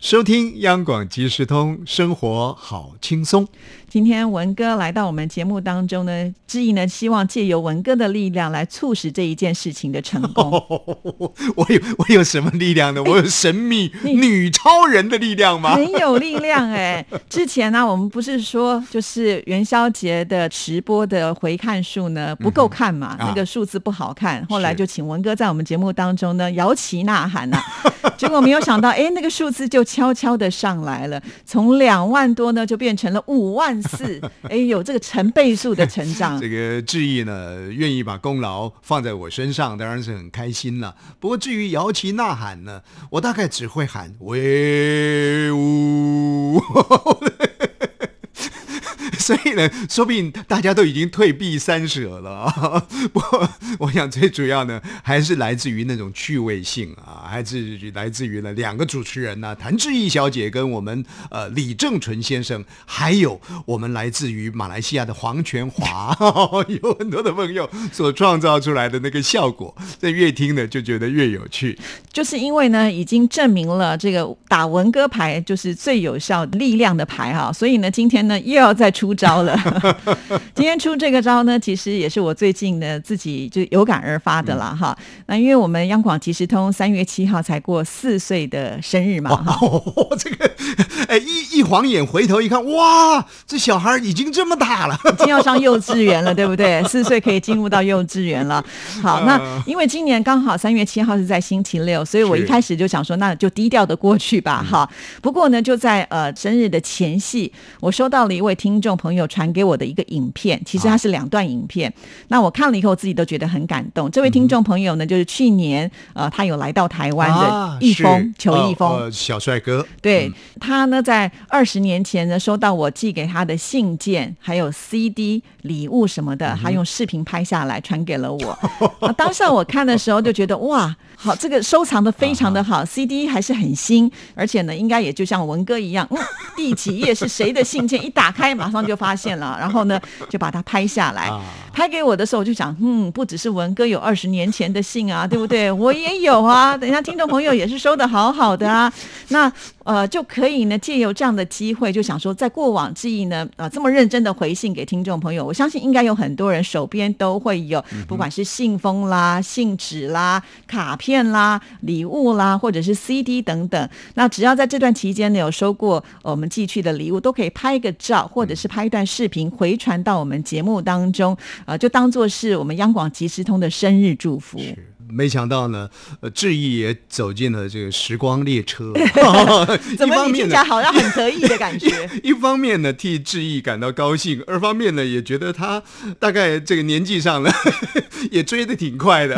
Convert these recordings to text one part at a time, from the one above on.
收听央广即时通，生活好轻松。今天文哥来到我们节目当中呢，志毅呢希望借由文哥的力量来促使这一件事情的成功。我有我有什么力量呢？我有神秘女超人的力量吗？很有力量哎！之前呢、我们不是说就是元宵节的直播的回看数呢不够看嘛，啊那个数字不好看，后来就请文哥在我们节目当中呢摇旗呐喊呐、结果没有想到，哎，那个数字就悄悄的上来了，从两万多呢就变成了五万是，哎，有这个成倍数的成长 这。个志毅呢，愿意把功劳放在我身上，当然是很开心了。不过至于摇旗呐喊呢，我大概只会喊威武。呢，说不定大家都已经退避三舍了啊。不，我想最主要呢，还是来自于那种趣味性啊，还是来自于呢两个主持人呢、谭志毅小姐跟我们呃李正淳先生，还有我们来自于马来西亚的黄全华，有很多的朋友所创造出来的那个效果，这越听呢就觉得越有趣。就是因为呢，已经证明了这个打文歌牌就是最有效力量的牌哈，所以呢，今天呢又要再出招了。今天出这个招呢，其实也是我最近呢自己就有感而发的啦哈。那因为我们央广即时通三月七号才过四岁的生日嘛哈，哦，这个哎一一晃眼回头一看，哇，这小孩已经这么大了。已经要上幼稚园了，对不对？四岁可以进入到幼稚园了。好，那因为今年刚好三月七号是在星期六，所以我一开始就想说，那就低调的过去吧。哈，不过呢，就在呃生日的前夕，我收到了一位听众朋友传给我的一个影片，其实它是两段影片。那我看了以后，我自己都觉得很感动。这位听众朋友呢，就是去年呃他有来到台湾的易峰、啊是裘易峰。呃呃小帅哥，对、他呢，在二十年前呢，收到我寄给他的信件，还有 CD 礼物什么的，他用视频拍下来传给了我。啊当下我看的时候就觉得哇，好，这个收藏的非常的好、c d 还是很新，而且呢，应该也就像文哥一样，嗯，第几页是谁的信件，一打开马上就发现了，然后呢，就把它拍下来。啊拍给我的时候，我就想，嗯，不只是文哥有二十年前的信啊，对不对？我也有啊。等一下，听众朋友也是收的好好的啊。那呃，就可以呢，借由这样的机会，就想说，在过往记忆呢，呃，这么认真的回信给听众朋友，我相信应该有很多人手边都会有，不管是信封啦、信纸啦、卡片啦、礼物啦，或者是 CD 等等。那只要在这段期间呢，有收过我们寄去的礼物，都可以拍一个照，或者是拍一段视频回传到我们节目当中，呃，就当做是我们央广即时通的生日祝福。没想到呢，呃，志毅也走进了这个时光列车。怎么你听起来好像很得意的感觉？一方面呢，替志毅感到高兴；二方面呢，也觉得他大概这个年纪上呢，也追得挺快的。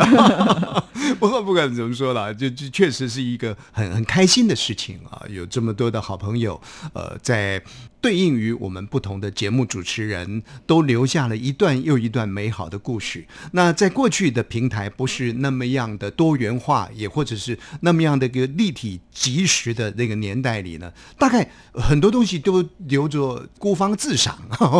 不过不管怎么说啦，就就确实是一个很很开心的事情啊！有这么多的好朋友，呃，在对应于我们不同的节目主持人，都留下了一段又一段美好的故事。那在过去的平台不是那么样的多元化，也或者是那么样的一个立体及时的那个年代里呢，大概很多东西都留着孤芳自赏，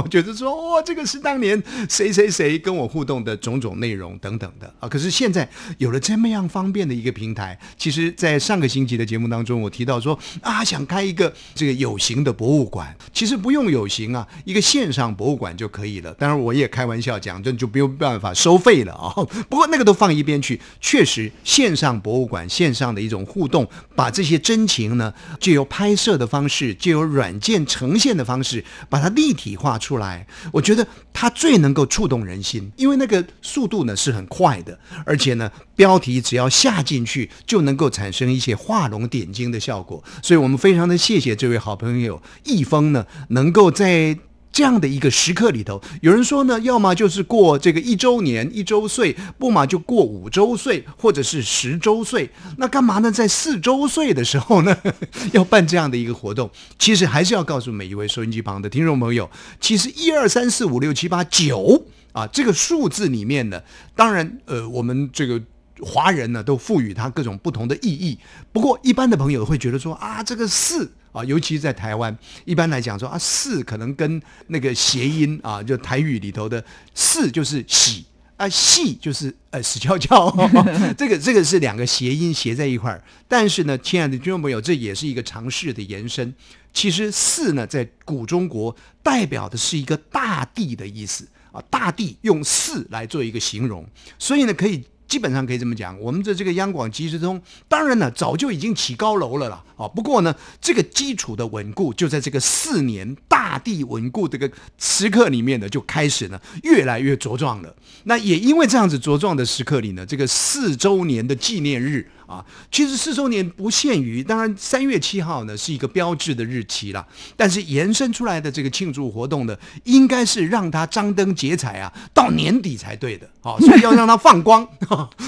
觉得说哇、这个是当年谁谁谁跟我互动的种种内容等等的啊。可是现在有了这么样方便的一个平台，其实，在上个星期的节目当中，我提到说啊，想开一个这个有形的博物馆，其实不用有形啊，一个线上博物馆就可以了。当然，我也开玩笑讲，这就没有办法收费了啊。不过那个都放一边去，确实线上博物馆线上的一种互动，把这些真情呢，借由拍摄的方式，借由软件呈现的方式，把它立体化出来。我觉得它最能够触动人心，因为那个速度呢是很快的，而且呢，标题只要下进去就能够产生一些画龙点睛的效果。所以我们非常的谢谢这位好朋友易峰呢，能够在。这样的一个时刻里头，有人说呢，要么就是过这个一周年、一周岁，不嘛就过五周岁，或者是十周岁。那干嘛呢？在四周岁的时候呢，要办这样的一个活动？其实还是要告诉每一位收音机旁的听众朋友，其实一二三四五六七八九啊，这个数字里面呢，当然呃，我们这个。华人呢，都赋予它各种不同的意义。不过，一般的朋友会觉得说啊，这个四啊，尤其是在台湾，一般来讲说啊，四可能跟那个谐音啊，就台语里头的四就是喜啊，戏就是呃死翘翘，这个这个是两个谐音谐在一块儿。但是呢，亲爱的听众朋友，这也是一个尝试的延伸。其实四呢，在古中国代表的是一个大地的意思啊，大地用四来做一个形容，所以呢，可以。基本上可以这么讲，我们的这个央广即时通，当然呢早就已经起高楼了啦。啊。不过呢，这个基础的稳固，就在这个四年大地稳固这个时刻里面呢，就开始呢越来越茁壮了。那也因为这样子茁壮的时刻里呢，这个四周年的纪念日。啊，其实四周年不限于，当然三月七号呢是一个标志的日期了，但是延伸出来的这个庆祝活动呢，应该是让它张灯结彩啊，到年底才对的。好，所以要让它放光。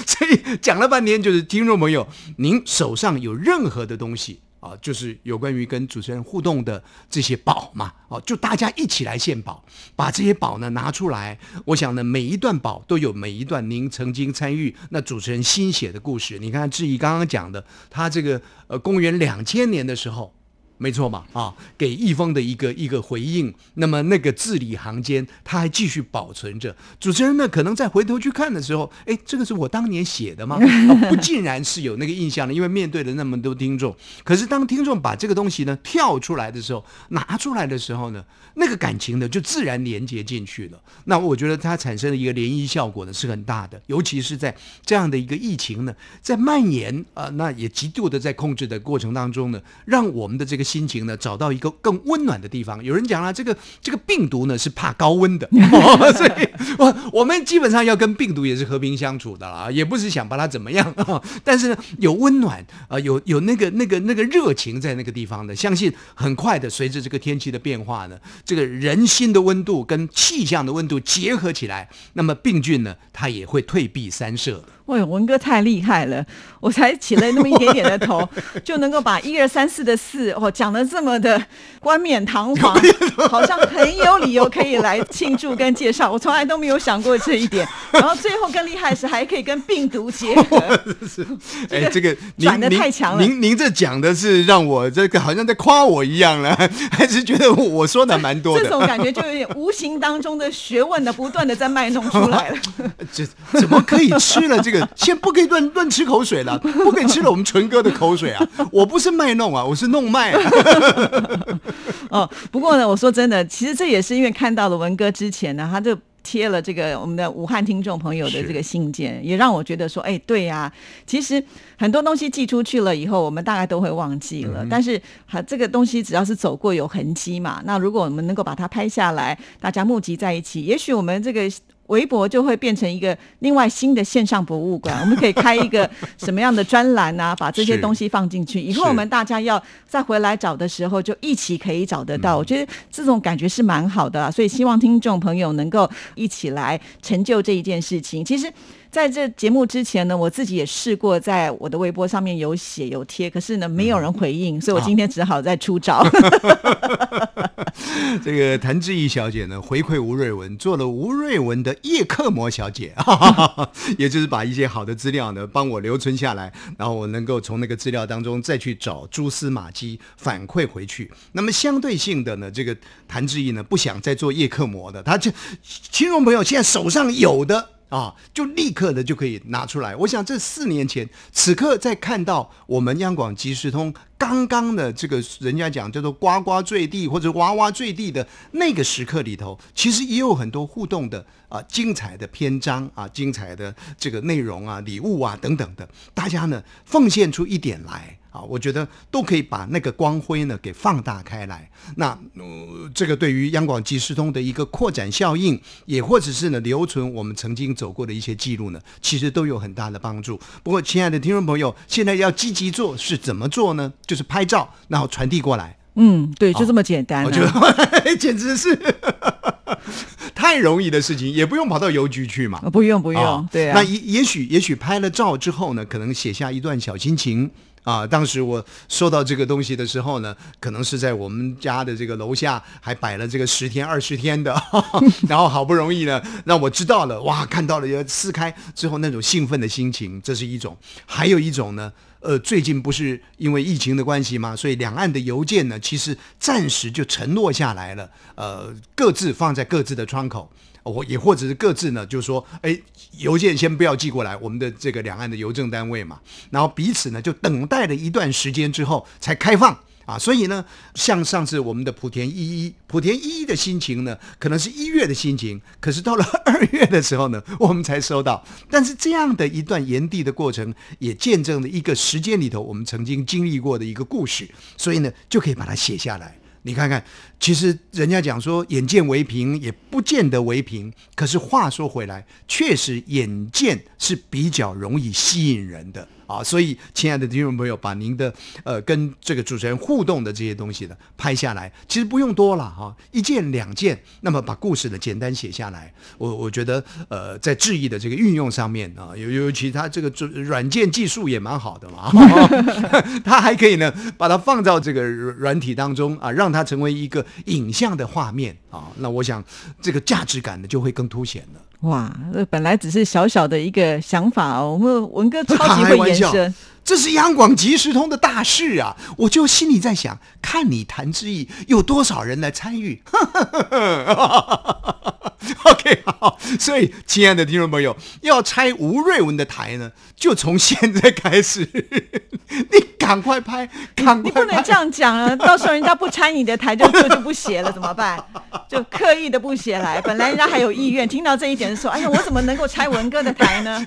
所以讲了半天，就是听众朋友，您手上有任何的东西。啊，就是有关于跟主持人互动的这些宝嘛，哦，就大家一起来献宝，把这些宝呢拿出来。我想呢，每一段宝都有每一段您曾经参与那主持人心血的故事。你看志毅刚刚讲的，他这个呃，公元两千年的时候。没错嘛，啊，给易峰的一个一个回应，那么那个字里行间，他还继续保存着。主持人呢，可能再回头去看的时候，哎，这个是我当年写的吗？不尽然是有那个印象的，因为面对了那么多听众。可是当听众把这个东西呢跳出来的时候，拿出来的时候呢，那个感情呢就自然连接进去了。那我觉得它产生的一个涟漪效果呢是很大的，尤其是在这样的一个疫情呢在蔓延啊，那也极度的在控制的过程当中呢，让我们的这个。心情呢，找到一个更温暖的地方。有人讲了，这个这个病毒呢是怕高温的，所以我我们基本上要跟病毒也是和平相处的啦，也不是想把它怎么样。但是呢，有温暖啊，有有那个那个那个热情在那个地方的，相信很快的，随着这个天气的变化呢，这个人心的温度跟气象的温度结合起来，那么病菌呢，它也会退避三舍。喂，文哥太厉害了！我才起了那么一点点的头，就能够把一二三四的四哦讲的这么的冠冕堂皇，好像很有理由可以来庆祝跟介绍。我从来都没有想过这一点。然后最后更厉害是还可以跟病毒结合。哎，这个转的太强了。您您这讲的是让我这个好像在夸我一样了，还是觉得我说的蛮多的？这种感觉就有点无形当中的学问的不断的在卖弄出来了。这怎么可以吃了这个？先不可以乱乱吃口水了，不可以吃了我们纯哥的口水啊！我不是卖弄啊，我是弄卖。哦，不过呢，我说真的，其实这也是因为看到了文哥之前呢，他就贴了这个我们的武汉听众朋友的这个信件，也让我觉得说，哎，对呀，其实很多东西寄出去了以后，我们大概都会忘记了。但是，哈，这个东西只要是走过有痕迹嘛，那如果我们能够把它拍下来，大家募集在一起，也许我们这个。微博就会变成一个另外新的线上博物馆，我们可以开一个什么样的专栏啊？把这些东西放进去，以后我们大家要再回来找的时候，就一起可以找得到。我觉得这种感觉是蛮好的，所以希望听众朋友能够一起来成就这一件事情。其实。在这节目之前呢，我自己也试过在我的微博上面有写有贴，可是呢没有人回应，所以我今天只好再出招。这个谭志毅小姐呢回馈吴瑞文，做了吴瑞文的叶克膜小姐，也就是把一些好的资料呢帮我留存下来，然后我能够从那个资料当中再去找蛛丝马迹反馈回去。那么相对性的呢，这个谭志毅呢不想再做叶克膜的，他就听众朋友现在手上有的。啊，就立刻的就可以拿出来。我想这四年前，此刻在看到我们央广即时通刚刚的这个人家讲叫做呱呱坠地或者哇哇坠地的那个时刻里头，其实也有很多互动的啊，精彩的篇章啊，精彩的这个内容啊，礼物啊等等的，大家呢奉献出一点来。啊，我觉得都可以把那个光辉呢给放大开来。那呃，这个对于央广即时通的一个扩展效应，也或者是呢留存我们曾经走过的一些记录呢，其实都有很大的帮助。不过，亲爱的听众朋友，现在要积极做是怎么做呢？就是拍照，然后传递过来。嗯，对，就这么简单、啊。我觉得简直是 太容易的事情，也不用跑到邮局去嘛。呃不用不用，啊对啊那，也也许也许拍了照之后呢，可能写下一段小心情。啊，当时我收到这个东西的时候呢，可能是在我们家的这个楼下还摆了这个十天二十天的，然后好不容易呢，让我知道了，哇，看到了要撕开之后那种兴奋的心情，这是一种；还有一种呢，呃，最近不是因为疫情的关系嘛？所以两岸的邮件呢，其实暂时就承诺下来了，呃，各自放在各自的窗口。我也或者是各自呢，就说，哎，邮件先不要寄过来，我们的这个两岸的邮政单位嘛，然后彼此呢就等待了一段时间之后才开放啊，所以呢，像上次我们的莆田一一，莆田一一的心情呢，可能是一月的心情，可是到了 二月的时候呢，我们才收到。但是这样的一段炎帝的过程，也见证了一个时间里头我们曾经经历过的一个故事，所以呢，就可以把它写下来。你看看，其实人家讲说眼见为凭，也不见得为凭。可是话说回来，确实眼见是比较容易吸引人的啊。所以，亲爱的听众朋友，把您的呃跟这个主持人互动的这些东西呢拍下来，其实不用多了哈、一件两件，那么把故事呢简单写下来。我我觉得呃在质疑的这个运用上面啊，尤尤其他这个软软件技术也蛮好的嘛，它还可以呢把它放到这个软软体当中啊，让它成为一个影像的画面啊，那我想这个价值感呢就会更凸显了。哇，这本来只是小小的一个想法哦，我们文哥超级会延伸。这是央广即时通的大事啊！我就心里在想，看你谈之意，有多少人来参与 OK，好，所以亲爱的听众朋友，要拆吴瑞文的台呢，就从现在开始，你赶快拍，赶你快拍不能这样讲啊！到时候人家不拆你的台就就就不写了，怎么办？就刻意的不写来，本来人家还有意愿，听到这一点就说：“哎呀，我怎么能够拆文哥的台呢？”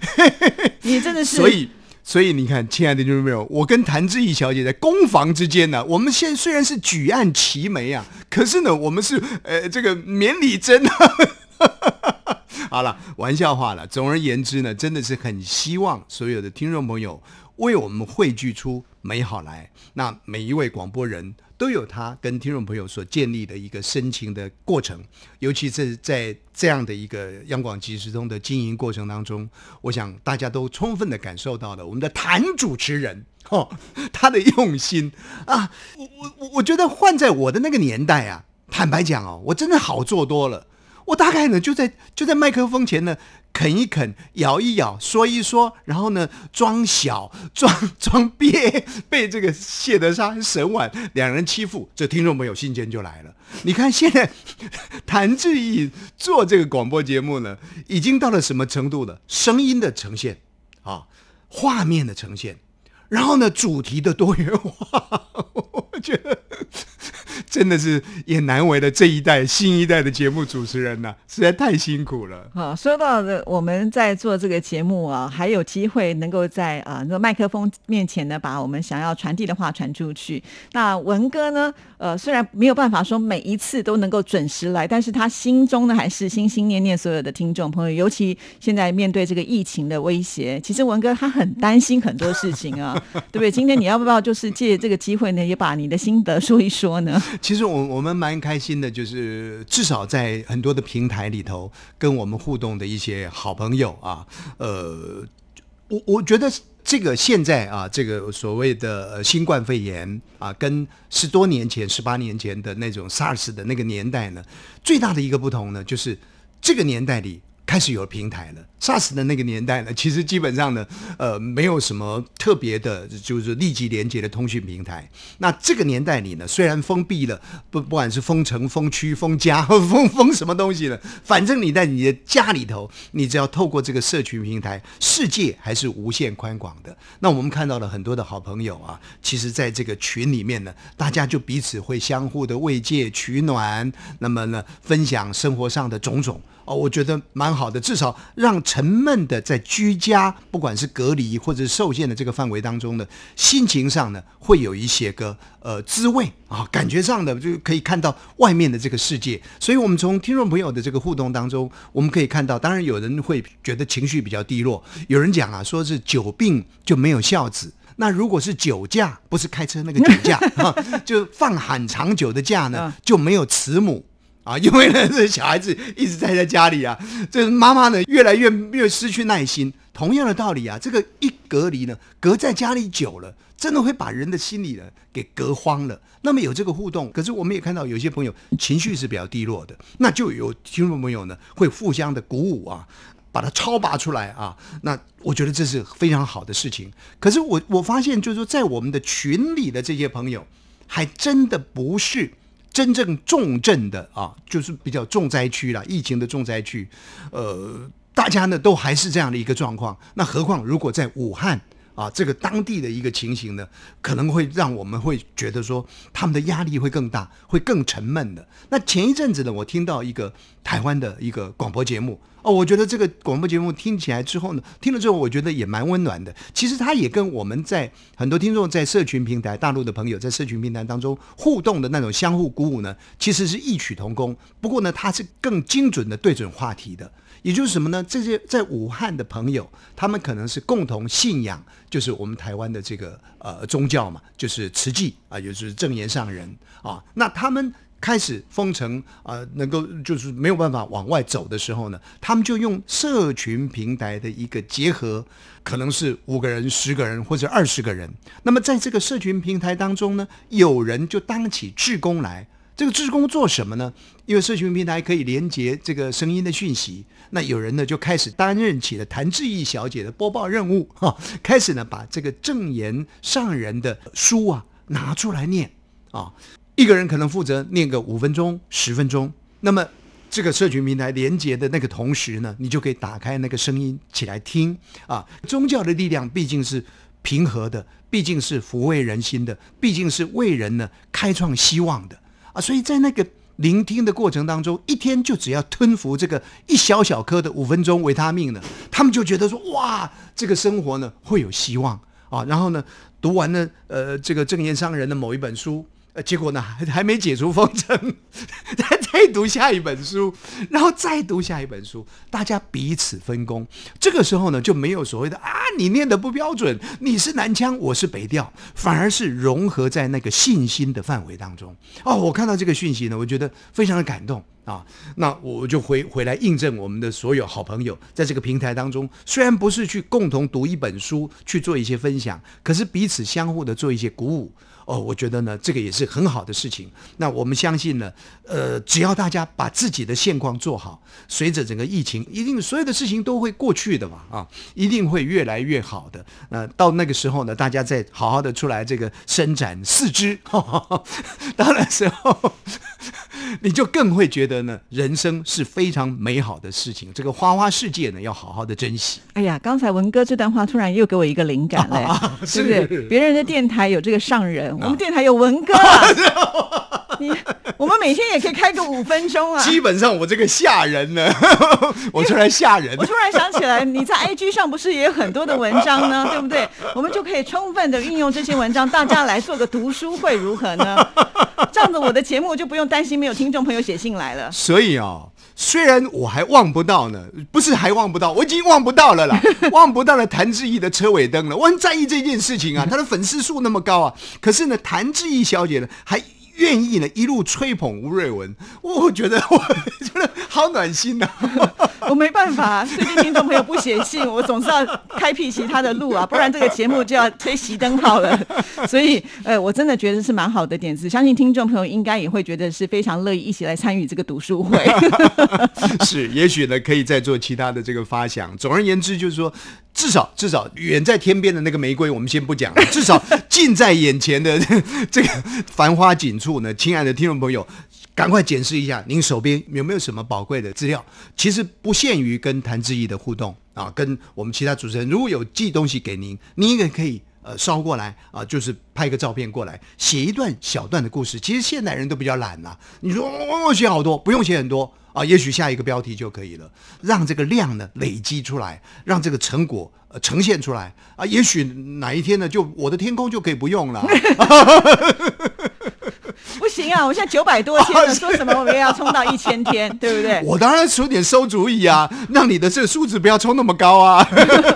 你真的是，所以，所以你看，亲爱的听众朋友，我跟谭志毅小姐在攻防之间呢，我们现在虽然是举案齐眉啊，可是呢，我们是呃这个免礼真啊。好了，玩笑话了。总而言之呢，真的是很希望所有的听众朋友为我们汇聚出美好来。那每一位广播人都有他跟听众朋友所建立的一个深情的过程，尤其是在这样的一个央广即时通的经营过程当中，我想大家都充分的感受到了我们的谭主持人。哦，他的用心啊，我我我觉得换在我的那个年代啊，坦白讲哦，我真的好做多了。我大概呢就在就在麦克风前呢啃一啃，咬一咬，说一说，然后呢装小装 装憋，被这个谢德沙、沈婉两人欺负，这听众朋友信件就来了。你看现在 谭志毅做这个广播节目呢，已经到了什么程度了？声音的呈现啊，画面的呈现，然后呢主题的多元化，我觉得。真的是也难为了这一代新一代的节目主持人呐、实在太辛苦了。好，说到的我们在做这个节目啊，还有机会能够在啊那个麦克风面前呢，把我们想要传递的话传出去。那文哥呢，呃，虽然没有办法说每一次都能够准时来，但是他心中呢还是心心念念所有的听众朋友，尤其现在面对这个疫情的威胁，其实文哥他很担心很多事情啊，对不对？今天你要不要就是借这个机会呢，也把你的心得说一说呢？其实我我们蛮开心的，就是至少在很多的平台里头跟我们互动的一些好朋友啊，呃，我我觉得这个现在啊，这个所谓的新冠肺炎啊，跟十多年前、十八年前的那种 SARS 的那个年代呢，最大的一个不同呢，就是这个年代里。开始有平台了，SARS 的那个年代呢，其实基本上呢，呃，没有什么特别的，就是立即连接的通讯平台。那这个年代里呢，虽然封闭了，不不管是封城、封区、封家、封封什么东西呢，反正你在你的家里头，你只要透过这个社群平台，世界还是无限宽广的。那我们看到了很多的好朋友啊，其实在这个群里面呢，大家就彼此会相互的慰藉、取暖，那么呢，分享生活上的种种。哦，我觉得蛮好的，至少让沉闷的在居家，不管是隔离或者是受限的这个范围当中呢，心情上呢会有一些个呃滋味啊，感觉上的就可以看到外面的这个世界。所以，我们从听众朋友的这个互动当中，我们可以看到，当然有人会觉得情绪比较低落，有人讲啊，说是久病就没有孝子。那如果是酒驾，不是开车那个酒驾，哈 就放很长久的假呢嗯，就没有慈母。啊，因为呢，这小孩子一直待在家里啊，这妈妈呢越来越越失去耐心。同样的道理啊，这个一隔离呢，隔在家里久了，真的会把人的心理呢给隔慌了。那么有这个互动，可是我们也看到有些朋友情绪是比较低落的，那就有听众朋友呢会互相的鼓舞啊，把它超拔出来啊。那我觉得这是非常好的事情。可是我我发现，就是说在我们的群里的这些朋友，还真的不是。真正重症的啊，就是比较重灾区了，疫情的重灾区，呃，大家呢都还是这样的一个状况。那何况如果在武汉啊，这个当地的一个情形呢，可能会让我们会觉得说他们的压力会更大，会更沉闷的。那前一阵子呢，我听到一个台湾的一个广播节目哦，我觉得这个广播节目听起来之后呢，听了之后我觉得也蛮温暖的。其实它也跟我们在很多听众在社群平台、大陆的朋友在社群平台当中互动的那种相互鼓舞呢，其实是异曲同工。不过呢，它是更精准的对准话题的。也就是什么呢？这些在武汉的朋友，他们可能是共同信仰，就是我们台湾的这个呃宗教嘛，就是慈济啊，也就是正言上人啊。那他们开始封城啊，能够就是没有办法往外走的时候呢，他们就用社群平台的一个结合，可能是五个人、十个人或者二十个人。那么在这个社群平台当中呢，有人就当起志工来。这个志工做什么呢？因为社群平台可以连接这个声音的讯息，那有人呢就开始担任起了谭志毅小姐的播报任务哈，开始呢把这个正言上人的书啊拿出来念啊，一个人可能负责念个五分钟、十分钟，那么这个社群平台连接的那个同时呢，你就可以打开那个声音起来听啊。宗教的力量毕竟是平和的，毕竟是抚慰人心的，毕竟是为人呢开创希望的。啊，所以在那个聆听的过程当中，一天就只要吞服这个一小小颗的五分钟维他命呢，他们就觉得说哇，这个生活呢会有希望啊。然后呢，读完了呃这个正言商人的某一本书。结果呢，还没解除封城，再读下一本书，然后再读下一本书，大家彼此分工。这个时候呢，就没有所谓的啊，你念的不标准，你是南腔，我是北调，反而是融合在那个信心的范围当中。哦，我看到这个讯息呢，我觉得非常的感动啊。那我就回回来印证我们的所有好朋友，在这个平台当中，虽然不是去共同读一本书去做一些分享，可是彼此相互的做一些鼓舞。哦，我觉得呢，这个也是很好的事情。那我们相信呢，呃，只要大家把自己的现况做好，随着整个疫情，一定所有的事情都会过去的嘛，啊，一定会越来越好的。那到那个时候呢，大家再好好的出来这个伸展四肢，到那时候，你就更会觉得呢，人生是非常美好的事情。这个花花世界呢，要好好的珍惜。哎呀，刚才文哥这段话突然又给我一个灵感嘞，对不？是别人的电台有这个上人，我们电台有文哥啊。你我们每天也可以开个五分钟啊。基本上我这个吓人呢，我突然吓人我。突然想起来，你在 IG 上不是也有很多的文章呢，对不对？我们就可以充分的运用这些文章，大家来做个读书会，如何呢？这样子我的节目就不用担心没有听众朋友写信来了。所以啊、虽然我还望不到呢，不是还望不到，我已经望不到了啦，望不到了谭志毅的车尾灯了。我很在意这件事情啊，他的粉丝数那么高啊，可是呢，谭志毅小姐呢还。愿意呢，一路吹捧吴瑞文，我觉得我 觉得好暖心呐、我没办法，最近听众朋友不写信，我总是要开辟其他的路啊，不然这个节目就要吹熄灯号了。所以，呃，我真的觉得是蛮好的点子，相信听众朋友应该也会觉得是非常乐意一起来参与这个读书会。是，也许呢可以再做其他的这个发想。总而言之，就是说，至少至少远在天边的那个玫瑰，我们先不讲，至少近在眼前的 这个繁花锦簇呢，亲爱的听众朋友。赶快检视一下您手边有没有什么宝贵的资料。其实不限于跟谭志毅的互动啊，跟我们其他主持人如果有寄东西给您，您也可以呃捎过来啊，就是拍个照片过来，写一段小段的故事。其实现代人都比较懒啦、你说、哦、写好多，不用写很多啊，也许下一个标题就可以了，让这个量呢累积出来，让这个成果呃呈现出来啊。也许哪一天呢，就我的天空就可以不用了。不行啊，我现在九百多天了，说什么我们也要冲到一千天，对不对？我当然出点馊主意啊，让你的这个数字不要冲那么高啊，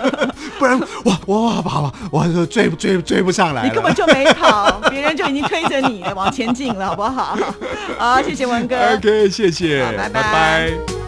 不然我我跑我我追追追不上来了。你根本就没跑，别人就已经推着你了往前进了，好不好？好，谢谢文哥。OK，谢谢，拜拜拜拜